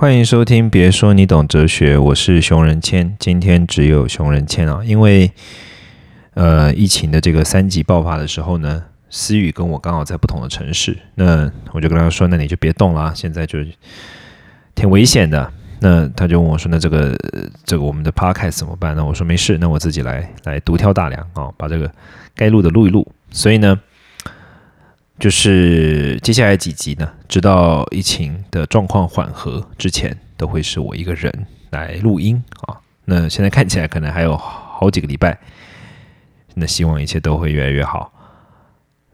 欢迎收听，别说你懂哲学，我是熊仁谦。今天只有熊仁谦啊，因为呃疫情的这个三级爆发的时候呢，思雨跟我刚好在不同的城市，那我就跟他说，那你就别动了，现在就挺危险的。那他就问我说，那这个这个我们的 podcast 怎么办？那我说没事，那我自己来来独挑大梁啊，把这个该录的录一录。所以呢。就是接下来几集呢，直到疫情的状况缓和之前，都会是我一个人来录音啊。那现在看起来可能还有好几个礼拜，那希望一切都会越来越好。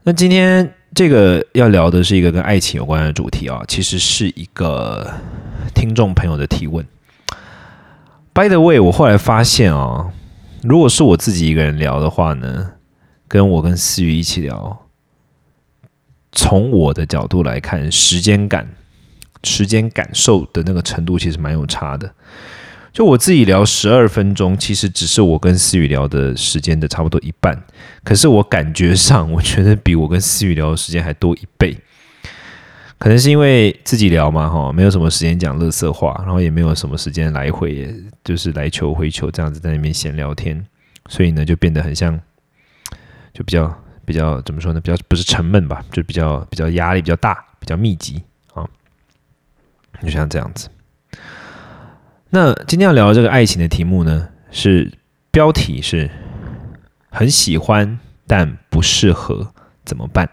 那今天这个要聊的是一个跟爱情有关的主题啊，其实是一个听众朋友的提问。By the way，我后来发现啊，如果是我自己一个人聊的话呢，跟我跟思雨一起聊。从我的角度来看，时间感、时间感受的那个程度其实蛮有差的。就我自己聊十二分钟，其实只是我跟思雨聊的时间的差不多一半。可是我感觉上，我觉得比我跟思雨聊的时间还多一倍。可能是因为自己聊嘛，哈，没有什么时间讲乐色话，然后也没有什么时间来回，就是来求回球这样子在那边闲聊天，所以呢，就变得很像，就比较。比较怎么说呢？比较不是沉闷吧，就比较比较压力比较大，比较密集啊，就像这样子。那今天要聊这个爱情的题目呢，是标题是很喜欢但不适合怎么办？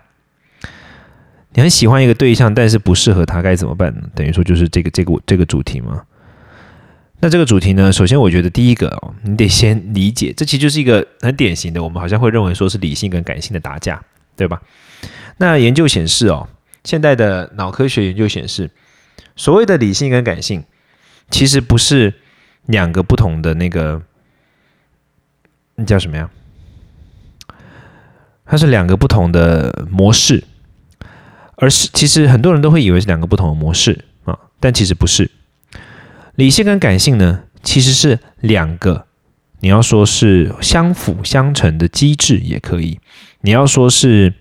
你很喜欢一个对象，但是不适合他，该怎么办呢？等于说就是这个这个这个主题吗？那这个主题呢？首先，我觉得第一个哦，你得先理解，这其实就是一个很典型的，我们好像会认为说是理性跟感性的打架，对吧？那研究显示哦，现代的脑科学研究显示，所谓的理性跟感性，其实不是两个不同的那个，那叫什么呀？它是两个不同的模式，而是其实很多人都会以为是两个不同的模式啊，但其实不是。理性跟感性呢，其实是两个，你要说是相辅相成的机制也可以，你要说是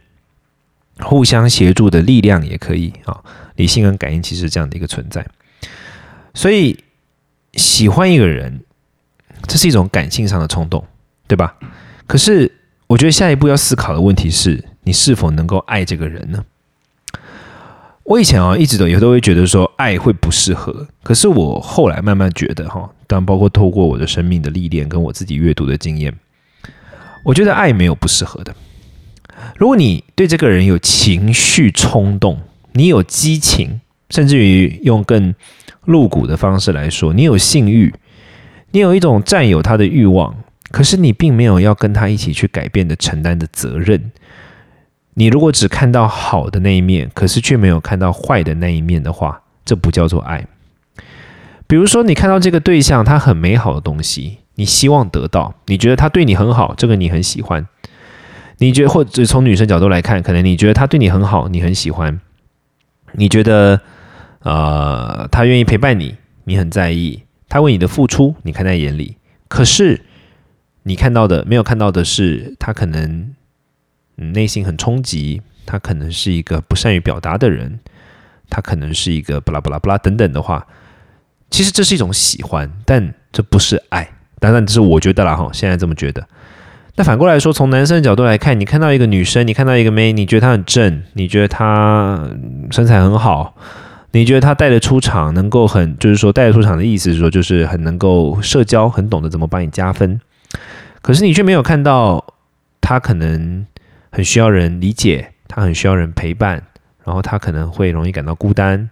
互相协助的力量也可以啊。理性跟感性其实这样的一个存在，所以喜欢一个人，这是一种感性上的冲动，对吧？可是我觉得下一步要思考的问题是你是否能够爱这个人呢？我以前啊，一直都也都会觉得说爱会不适合，可是我后来慢慢觉得哈，当然包括透过我的生命的历练跟我自己阅读的经验，我觉得爱没有不适合的。如果你对这个人有情绪冲动，你有激情，甚至于用更露骨的方式来说，你有性欲，你有一种占有他的欲望，可是你并没有要跟他一起去改变的承担的责任。你如果只看到好的那一面，可是却没有看到坏的那一面的话，这不叫做爱。比如说，你看到这个对象他很美好的东西，你希望得到，你觉得他对你很好，这个你很喜欢。你觉得，或者从女生角度来看，可能你觉得他对你很好，你很喜欢。你觉得，呃，他愿意陪伴你，你很在意。他为你的付出，你看在眼里。可是，你看到的，没有看到的是，他可能。内心很冲击，他可能是一个不善于表达的人，他可能是一个巴拉巴拉巴拉等等的话，其实这是一种喜欢，但这不是爱。当然，这是我觉得啦哈，现在这么觉得。那反过来说，从男生的角度来看，你看到一个女生，你看到一个妹，你觉得她很正，你觉得她身材很好，你觉得她带得出场，能够很，就是说带得出场的意思是说，就是很能够社交，很懂得怎么帮你加分。可是你却没有看到她可能。很需要人理解，他很需要人陪伴，然后他可能会容易感到孤单，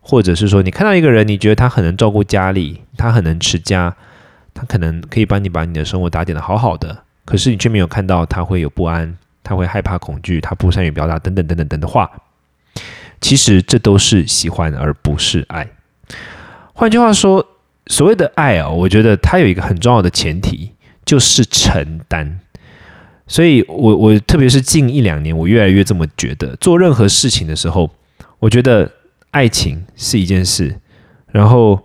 或者是说，你看到一个人，你觉得他很能照顾家里，他很能持家，他可能可以帮你把你的生活打点的好好的，可是你却没有看到他会有不安，他会害怕恐惧，他不善于表达等等等等等的话，其实这都是喜欢而不是爱。换句话说，所谓的爱啊，我觉得它有一个很重要的前提，就是承担。所以，我我特别是近一两年，我越来越这么觉得。做任何事情的时候，我觉得爱情是一件事，然后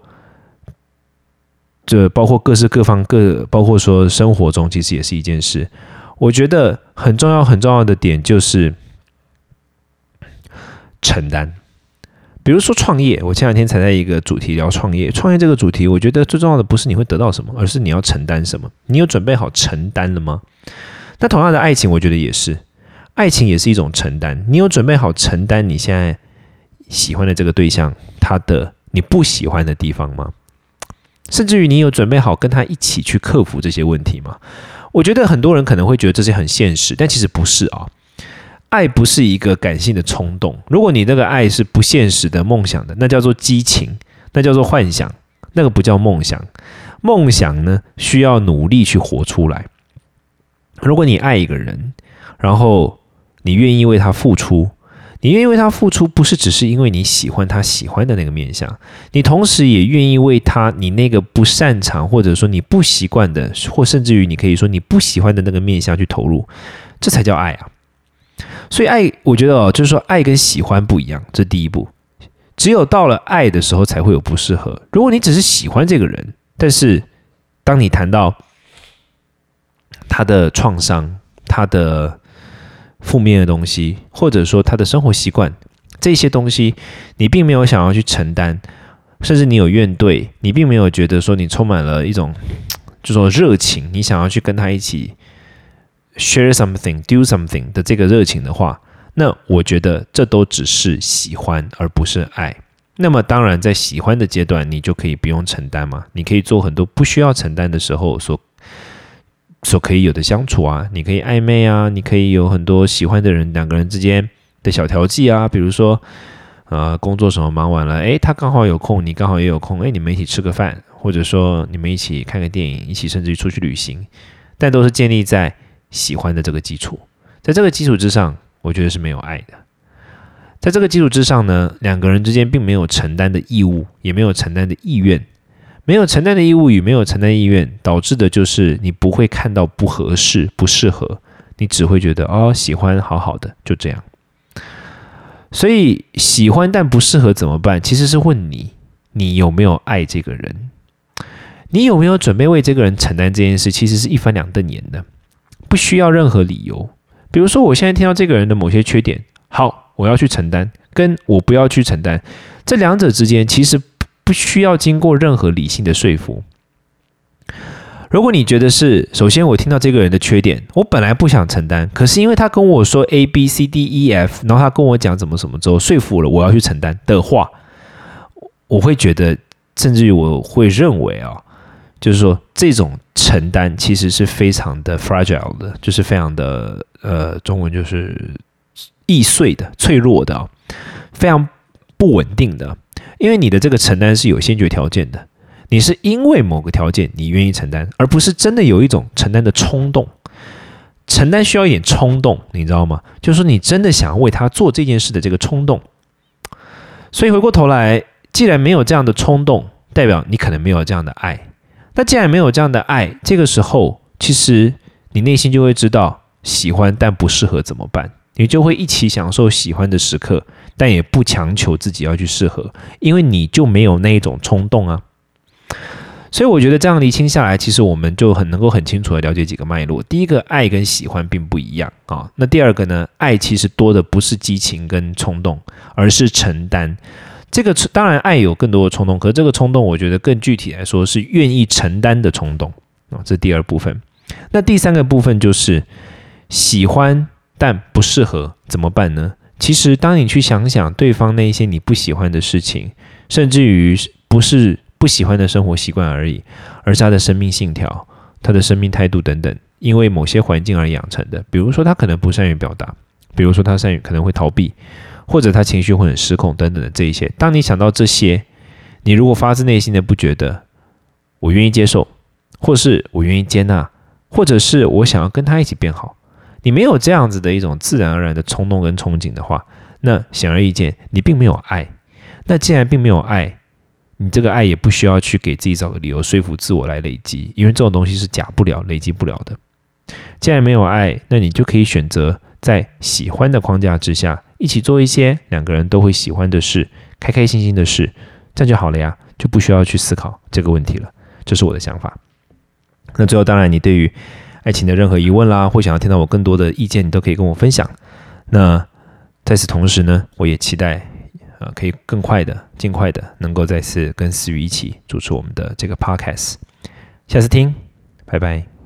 这包括各式各方各，包括说生活中其实也是一件事。我觉得很重要很重要的点就是承担。比如说创业，我前两天才在一个主题聊创业。创业这个主题，我觉得最重要的不是你会得到什么，而是你要承担什么。你有准备好承担了吗？那同样的爱情，我觉得也是，爱情也是一种承担。你有准备好承担你现在喜欢的这个对象他的你不喜欢的地方吗？甚至于你有准备好跟他一起去克服这些问题吗？我觉得很多人可能会觉得这些很现实，但其实不是啊。爱不是一个感性的冲动。如果你那个爱是不现实的梦想的，那叫做激情，那叫做幻想，那个不叫梦想。梦想呢，需要努力去活出来。如果你爱一个人，然后你愿意为他付出，你愿意为他付出，不是只是因为你喜欢他喜欢的那个面相，你同时也愿意为他你那个不擅长或者说你不习惯的，或甚至于你可以说你不喜欢的那个面相去投入，这才叫爱啊。所以爱，我觉得哦，就是说爱跟喜欢不一样，这第一步。只有到了爱的时候，才会有不适合。如果你只是喜欢这个人，但是当你谈到他的创伤、他的负面的东西，或者说他的生活习惯这些东西，你并没有想要去承担，甚至你有怨怼，你并没有觉得说你充满了一种就说热情，你想要去跟他一起。share something, do something 的这个热情的话，那我觉得这都只是喜欢，而不是爱。那么当然，在喜欢的阶段，你就可以不用承担嘛，你可以做很多不需要承担的时候所所可以有的相处啊，你可以暧昧啊，你可以有很多喜欢的人，两个人之间的小调剂啊，比如说，呃，工作什么忙完了，诶，他刚好有空，你刚好也有空，诶，你们一起吃个饭，或者说你们一起看个电影，一起甚至于出去旅行，但都是建立在。喜欢的这个基础，在这个基础之上，我觉得是没有爱的。在这个基础之上呢，两个人之间并没有承担的义务，也没有承担的意愿。没有承担的义务与没有承担意愿，导致的就是你不会看到不合适、不适合，你只会觉得哦，喜欢好好的，就这样。所以喜欢但不适合怎么办？其实是问你，你有没有爱这个人？你有没有准备为这个人承担这件事？其实是一翻两瞪眼的。不需要任何理由，比如说我现在听到这个人的某些缺点，好，我要去承担，跟我不要去承担，这两者之间其实不需要经过任何理性的说服。如果你觉得是，首先我听到这个人的缺点，我本来不想承担，可是因为他跟我说 A B C D E F，然后他跟我讲怎么什么之后，说服了我要去承担的话，我会觉得，甚至于我会认为啊。就是说，这种承担其实是非常的 fragile 的，就是非常的呃，中文就是易碎的、脆弱的，非常不稳定的。因为你的这个承担是有先决条件的，你是因为某个条件你愿意承担，而不是真的有一种承担的冲动。承担需要一点冲动，你知道吗？就是，你真的想要为他做这件事的这个冲动。所以回过头来，既然没有这样的冲动，代表你可能没有这样的爱。那既然没有这样的爱，这个时候其实你内心就会知道喜欢但不适合怎么办？你就会一起享受喜欢的时刻，但也不强求自己要去适合，因为你就没有那一种冲动啊。所以我觉得这样厘清下来，其实我们就很能够很清楚的了解几个脉络。第一个，爱跟喜欢并不一样啊。那第二个呢，爱其实多的不是激情跟冲动，而是承担。这个当然爱有更多的冲动，可是这个冲动我觉得更具体来说是愿意承担的冲动啊，这第二部分。那第三个部分就是喜欢但不适合怎么办呢？其实当你去想想对方那一些你不喜欢的事情，甚至于不是不喜欢的生活习惯而已，而是他的生命信条、他的生命态度等等，因为某些环境而养成的。比如说他可能不善于表达，比如说他善于可能会逃避。或者他情绪会很失控等等的这一些，当你想到这些，你如果发自内心的不觉得我愿意接受，或是我愿意接纳，或者是我想要跟他一起变好，你没有这样子的一种自然而然的冲动跟憧憬的话，那显而易见你并没有爱。那既然并没有爱，你这个爱也不需要去给自己找个理由说服自我来累积，因为这种东西是假不了、累积不了的。既然没有爱，那你就可以选择在喜欢的框架之下。一起做一些两个人都会喜欢的事，开开心心的事，这样就好了呀，就不需要去思考这个问题了。这是我的想法。那最后，当然你对于爱情的任何疑问啦，或想要听到我更多的意见，你都可以跟我分享。那在此同时呢，我也期待呃可以更快的、尽快的能够再次跟思雨一起主持我们的这个 podcast。下次听，拜拜。